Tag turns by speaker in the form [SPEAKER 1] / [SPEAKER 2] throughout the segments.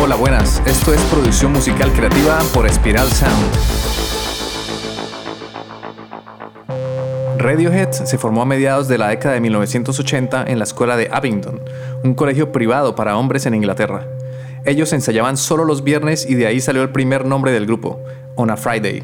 [SPEAKER 1] Hola, buenas. Esto es producción musical creativa por Spiral Sound. Radiohead se formó a mediados de la década de 1980 en la escuela de Abingdon, un colegio privado para hombres en Inglaterra. Ellos ensayaban solo los viernes y de ahí salió el primer nombre del grupo, On a Friday.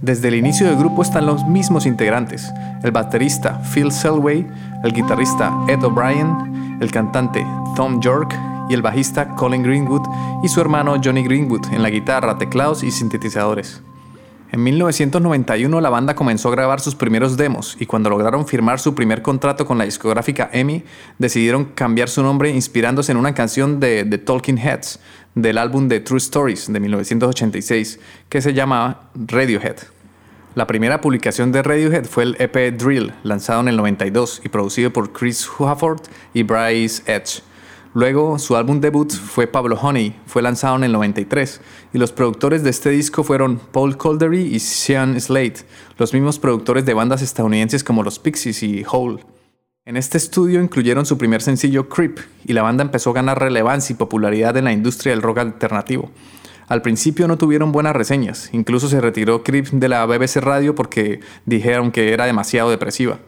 [SPEAKER 1] Desde el inicio del grupo están los mismos integrantes, el baterista Phil Selway, el guitarrista Ed O'Brien, el cantante Tom York y el bajista Colin Greenwood y su hermano Johnny Greenwood en la guitarra, teclados y sintetizadores. En 1991 la banda comenzó a grabar sus primeros demos y cuando lograron firmar su primer contrato con la discográfica EMI, decidieron cambiar su nombre inspirándose en una canción de The Talking Heads del álbum The True Stories de 1986 que se llamaba Radiohead. La primera publicación de Radiohead fue el EP Drill, lanzado en el 92 y producido por Chris Hufford y Bryce Edge. Luego, su álbum debut fue Pablo Honey, fue lanzado en el 93, y los productores de este disco fueron Paul Coldery y Sean Slade, los mismos productores de bandas estadounidenses como los Pixies y Hole. En este estudio incluyeron su primer sencillo Creep, y la banda empezó a ganar relevancia y popularidad en la industria del rock alternativo. Al principio no tuvieron buenas reseñas, incluso se retiró Creep de la BBC Radio porque dijeron que era demasiado depresiva.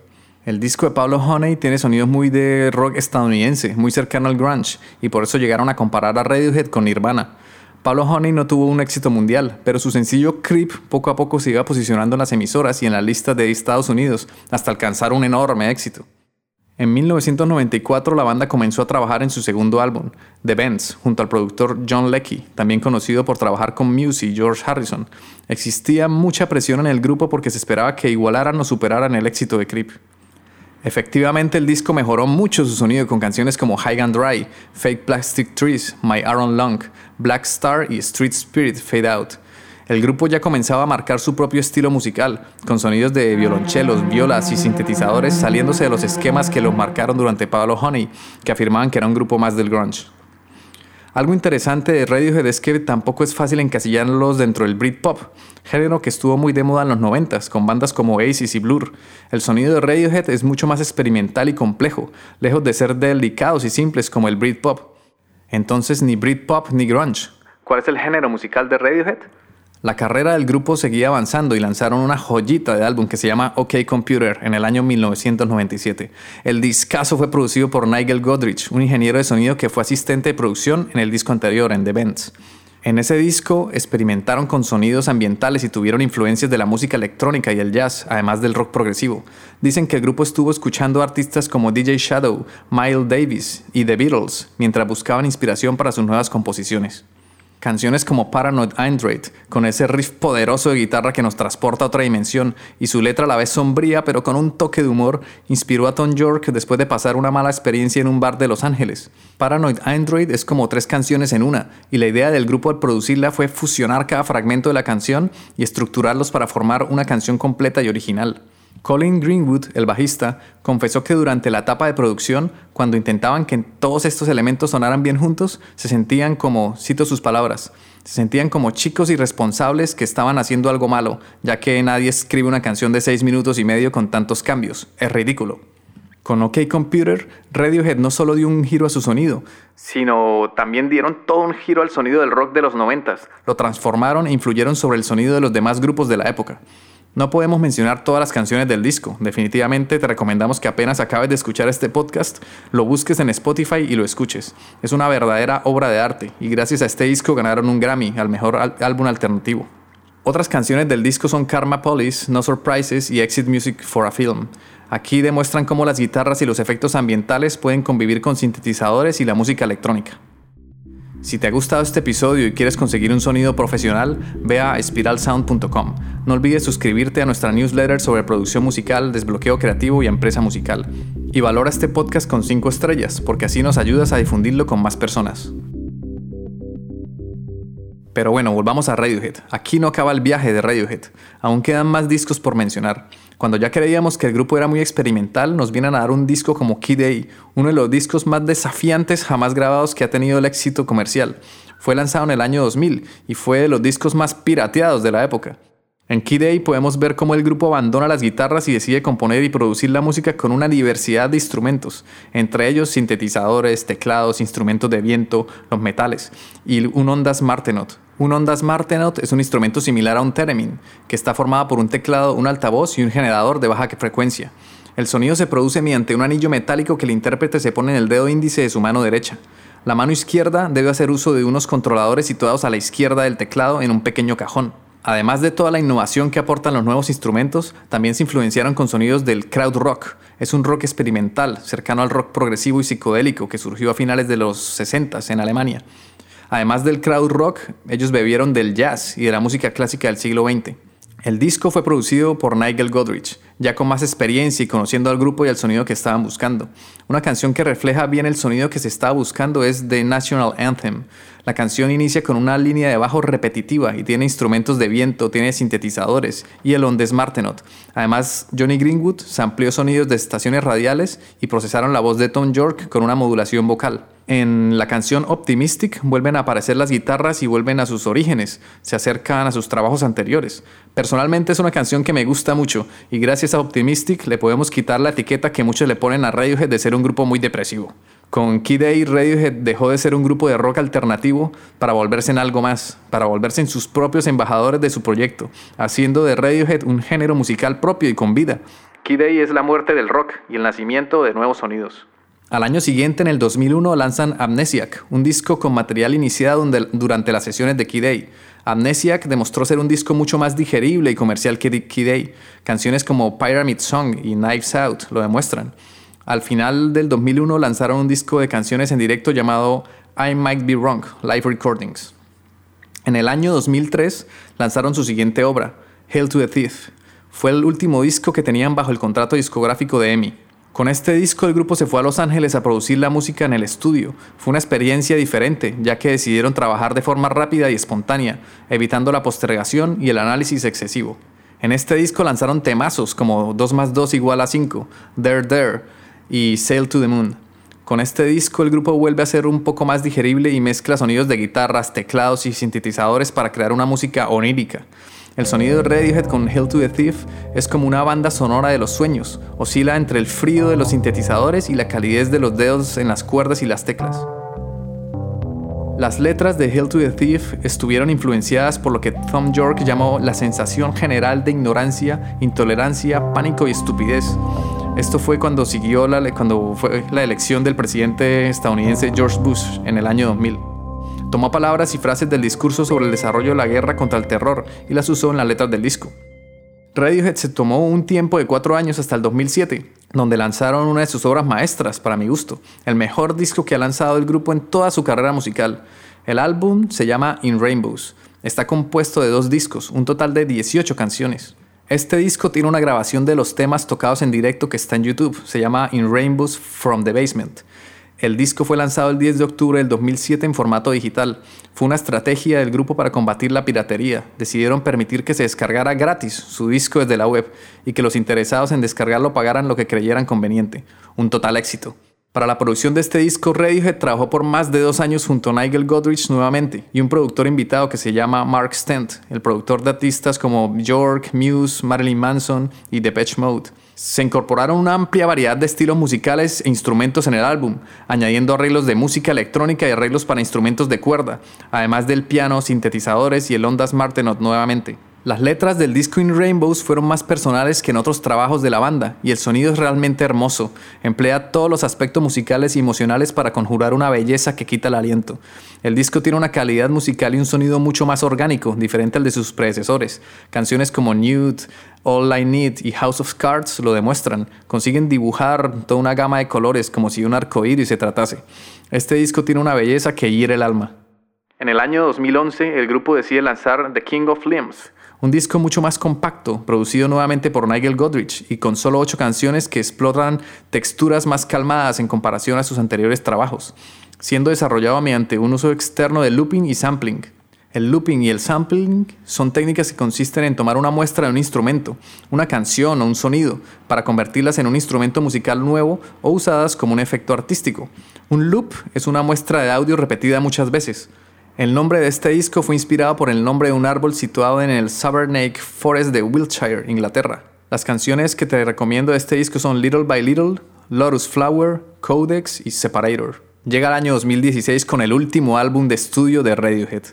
[SPEAKER 1] El disco de Pablo Honey tiene sonidos muy de rock estadounidense, muy cercano al grunge, y por eso llegaron a comparar a Radiohead con Nirvana. Pablo Honey no tuvo un éxito mundial, pero su sencillo Creep poco a poco se iba posicionando en las emisoras y en la lista de Estados Unidos, hasta alcanzar un enorme éxito. En 1994 la banda comenzó a trabajar en su segundo álbum, The Bends, junto al productor John Leckie, también conocido por trabajar con Muse y George Harrison. Existía mucha presión en el grupo porque se esperaba que igualaran o superaran el éxito de Creep. Efectivamente, el disco mejoró mucho su sonido con canciones como High and Dry, Fake Plastic Trees, My Iron Lung, Black Star y Street Spirit Fade Out. El grupo ya comenzaba a marcar su propio estilo musical, con sonidos de violonchelos, violas y sintetizadores saliéndose de los esquemas que lo marcaron durante Pablo Honey, que afirmaban que era un grupo más del grunge. Algo interesante de Radiohead es que tampoco es fácil encasillarlos dentro del Britpop, género que estuvo muy de moda en los 90 con bandas como Oasis y Blur. El sonido de Radiohead es mucho más experimental y complejo, lejos de ser delicados y simples como el Britpop. Entonces ni Britpop ni grunge. ¿Cuál es el género musical de Radiohead? La carrera del grupo seguía avanzando y lanzaron una joyita de álbum que se llama OK Computer en el año 1997. El discazo fue producido por Nigel Godrich, un ingeniero de sonido que fue asistente de producción en el disco anterior, en The Bends. En ese disco experimentaron con sonidos ambientales y tuvieron influencias de la música electrónica y el jazz, además del rock progresivo. Dicen que el grupo estuvo escuchando artistas como DJ Shadow, Miles Davis y The Beatles mientras buscaban inspiración para sus nuevas composiciones. Canciones como Paranoid Android, con ese riff poderoso de guitarra que nos transporta a otra dimensión, y su letra a la vez sombría pero con un toque de humor, inspiró a Tom York después de pasar una mala experiencia en un bar de Los Ángeles. Paranoid Android es como tres canciones en una, y la idea del grupo al producirla fue fusionar cada fragmento de la canción y estructurarlos para formar una canción completa y original. Colin Greenwood, el bajista, confesó que durante la etapa de producción, cuando intentaban que todos estos elementos sonaran bien juntos, se sentían como, cito sus palabras, se sentían como chicos irresponsables que estaban haciendo algo malo, ya que nadie escribe una canción de seis minutos y medio con tantos cambios. Es ridículo. Con OK Computer, Radiohead no solo dio un giro a su sonido, sino también dieron todo un giro al sonido del rock de los noventas. Lo transformaron e influyeron sobre el sonido de los demás grupos de la época. No podemos mencionar todas las canciones del disco. Definitivamente te recomendamos que apenas acabes de escuchar este podcast, lo busques en Spotify y lo escuches. Es una verdadera obra de arte y gracias a este disco ganaron un Grammy al mejor álbum alternativo. Otras canciones del disco son Karma Police, No Surprises y Exit Music for a Film. Aquí demuestran cómo las guitarras y los efectos ambientales pueden convivir con sintetizadores y la música electrónica. Si te ha gustado este episodio y quieres conseguir un sonido profesional, ve a spiralsound.com. No olvides suscribirte a nuestra newsletter sobre producción musical, desbloqueo creativo y empresa musical. Y valora este podcast con 5 estrellas, porque así nos ayudas a difundirlo con más personas. Pero bueno, volvamos a Radiohead. Aquí no acaba el viaje de Radiohead. Aún quedan más discos por mencionar. Cuando ya creíamos que el grupo era muy experimental, nos vienen a dar un disco como Key Day, uno de los discos más desafiantes jamás grabados que ha tenido el éxito comercial. Fue lanzado en el año 2000 y fue de los discos más pirateados de la época. En Key Day podemos ver cómo el grupo abandona las guitarras y decide componer y producir la música con una diversidad de instrumentos, entre ellos sintetizadores, teclados, instrumentos de viento, los metales y un Ondas Martenot. Un Ondas Martenot es un instrumento similar a un theremin, que está formado por un teclado, un altavoz y un generador de baja frecuencia. El sonido se produce mediante un anillo metálico que el intérprete se pone en el dedo índice de su mano derecha. La mano izquierda debe hacer uso de unos controladores situados a la izquierda del teclado en un pequeño cajón. Además de toda la innovación que aportan los nuevos instrumentos, también se influenciaron con sonidos del crowd rock. Es un rock experimental, cercano al rock progresivo y psicodélico que surgió a finales de los 60 en Alemania. Además del crowd rock, ellos bebieron del jazz y de la música clásica del siglo XX. El disco fue producido por Nigel Godrich, ya con más experiencia y conociendo al grupo y al sonido que estaban buscando. Una canción que refleja bien el sonido que se estaba buscando es The National Anthem. La canción inicia con una línea de bajo repetitiva y tiene instrumentos de viento, tiene sintetizadores y el Ondes Martenot. Además, Johnny Greenwood amplió sonidos de estaciones radiales y procesaron la voz de Tom York con una modulación vocal. En la canción Optimistic vuelven a aparecer las guitarras y vuelven a sus orígenes, se acercan a sus trabajos anteriores. Personalmente es una canción que me gusta mucho y gracias a Optimistic le podemos quitar la etiqueta que muchos le ponen a Radiohead de ser un grupo muy depresivo. Con Kid Day, Radiohead dejó de ser un grupo de rock alternativo para volverse en algo más, para volverse en sus propios embajadores de su proyecto, haciendo de Radiohead un género musical propio y con vida. Kid Day es la muerte del rock y el nacimiento de nuevos sonidos. Al año siguiente, en el 2001, lanzan Amnesiac, un disco con material iniciado durante las sesiones de Key Day. Amnesiac demostró ser un disco mucho más digerible y comercial que Key Day. Canciones como Pyramid Song y Knives Out lo demuestran. Al final del 2001 lanzaron un disco de canciones en directo llamado I Might Be Wrong, Live Recordings. En el año 2003 lanzaron su siguiente obra, Hail to the Thief. Fue el último disco que tenían bajo el contrato discográfico de EMI. Con este disco el grupo se fue a Los Ángeles a producir la música en el estudio. Fue una experiencia diferente, ya que decidieron trabajar de forma rápida y espontánea, evitando la postergación y el análisis excesivo. En este disco lanzaron temazos como 2 más 2 igual a 5, There There y Sail to the Moon. Con este disco el grupo vuelve a ser un poco más digerible y mezcla sonidos de guitarras, teclados y sintetizadores para crear una música onírica. El sonido de Radiohead con Hell to the Thief es como una banda sonora de los sueños, oscila entre el frío de los sintetizadores y la calidez de los dedos en las cuerdas y las teclas. Las letras de Hell to the Thief estuvieron influenciadas por lo que Tom York llamó la sensación general de ignorancia, intolerancia, pánico y estupidez. Esto fue cuando siguió la, cuando fue la elección del presidente estadounidense George Bush en el año 2000. Tomó palabras y frases del discurso sobre el desarrollo de la guerra contra el terror y las usó en las letras del disco. Radiohead se tomó un tiempo de cuatro años hasta el 2007, donde lanzaron una de sus obras maestras, para mi gusto, el mejor disco que ha lanzado el grupo en toda su carrera musical. El álbum se llama In Rainbows. Está compuesto de dos discos, un total de 18 canciones. Este disco tiene una grabación de los temas tocados en directo que está en YouTube. Se llama In Rainbows from the Basement. El disco fue lanzado el 10 de octubre del 2007 en formato digital. Fue una estrategia del grupo para combatir la piratería. Decidieron permitir que se descargara gratis su disco desde la web y que los interesados en descargarlo pagaran lo que creyeran conveniente. Un total éxito. Para la producción de este disco, Radiohead trabajó por más de dos años junto a Nigel Godrich nuevamente y un productor invitado que se llama Mark Stent, el productor de artistas como Bjork, Muse, Marilyn Manson y Depeche Mode. Se incorporaron una amplia variedad de estilos musicales e instrumentos en el álbum, añadiendo arreglos de música electrónica y arreglos para instrumentos de cuerda, además del piano, sintetizadores y el Ondas Martenot nuevamente. Las letras del disco In Rainbows fueron más personales que en otros trabajos de la banda, y el sonido es realmente hermoso. Emplea todos los aspectos musicales y emocionales para conjurar una belleza que quita el aliento. El disco tiene una calidad musical y un sonido mucho más orgánico, diferente al de sus predecesores. Canciones como Nude, All I Need y House of Cards lo demuestran. Consiguen dibujar toda una gama de colores como si un arco iris se tratase. Este disco tiene una belleza que hiere el alma. En el año 2011, el grupo decide lanzar The King of Limbs, un disco mucho más compacto, producido nuevamente por Nigel Godrich y con solo ocho canciones que explotan texturas más calmadas en comparación a sus anteriores trabajos, siendo desarrollado mediante un uso externo de looping y sampling. El looping y el sampling son técnicas que consisten en tomar una muestra de un instrumento, una canción o un sonido, para convertirlas en un instrumento musical nuevo o usadas como un efecto artístico. Un loop es una muestra de audio repetida muchas veces. El nombre de este disco fue inspirado por el nombre de un árbol situado en el Savernake Forest de Wiltshire, Inglaterra. Las canciones que te recomiendo de este disco son Little by Little, Lotus Flower, Codex y Separator. Llega el año 2016 con el último álbum de estudio de Radiohead.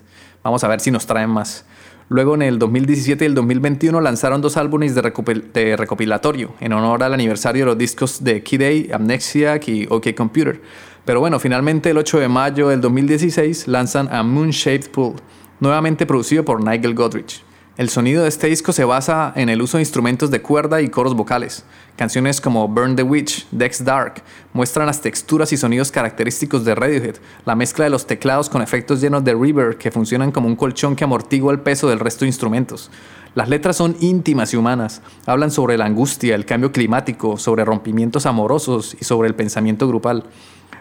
[SPEAKER 1] Vamos a ver si nos traen más. Luego en el 2017 y el 2021 lanzaron dos álbumes de, recopilatorio en honor al aniversario de los discos de Kid A, Amnesiac y OK Computer. Pero bueno, finalmente el 8 de mayo del 2016 lanzan a Moonshaped Pool, nuevamente producido por Nigel Godrich. El sonido de este disco se basa en el uso de instrumentos de cuerda y coros vocales. Canciones como Burn the Witch, Dex Dark muestran las texturas y sonidos característicos de Radiohead, la mezcla de los teclados con efectos llenos de reverb que funcionan como un colchón que amortigua el peso del resto de instrumentos. Las letras son íntimas y humanas, hablan sobre la angustia, el cambio climático, sobre rompimientos amorosos y sobre el pensamiento grupal.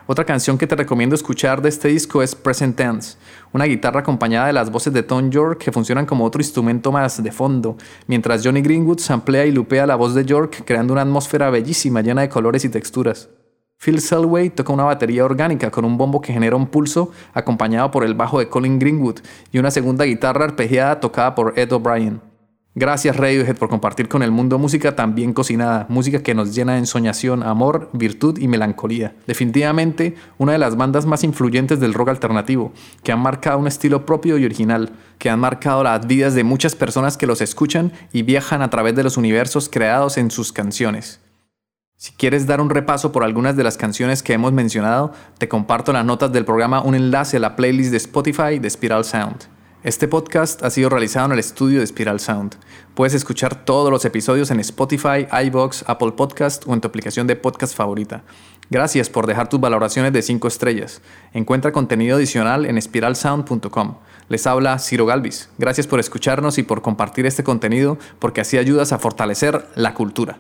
[SPEAKER 1] Otra canción que te recomiendo escuchar de este disco es Present Tense, una guitarra acompañada de las voces de Tom York que funcionan como otro instrumento más de fondo, mientras Johnny Greenwood samplea y lupea la voz de York creando una atmósfera bellísima llena de colores y texturas. Phil Selway toca una batería orgánica con un bombo que genera un pulso acompañado por el bajo de Colin Greenwood y una segunda guitarra arpegiada tocada por Ed O'Brien. Gracias Radiohead por compartir con el mundo música tan bien cocinada, música que nos llena de ensoñación, amor, virtud y melancolía. Definitivamente una de las bandas más influyentes del rock alternativo, que han marcado un estilo propio y original, que han marcado las vidas de muchas personas que los escuchan y viajan a través de los universos creados en sus canciones. Si quieres dar un repaso por algunas de las canciones que hemos mencionado, te comparto las notas del programa un enlace a la playlist de Spotify de Spiral Sound. Este podcast ha sido realizado en el estudio de Spiral Sound. Puedes escuchar todos los episodios en Spotify, iBox, Apple Podcast o en tu aplicación de podcast favorita. Gracias por dejar tus valoraciones de 5 estrellas. Encuentra contenido adicional en spiralsound.com. Les habla Ciro Galvis. Gracias por escucharnos y por compartir este contenido porque así ayudas a fortalecer la cultura.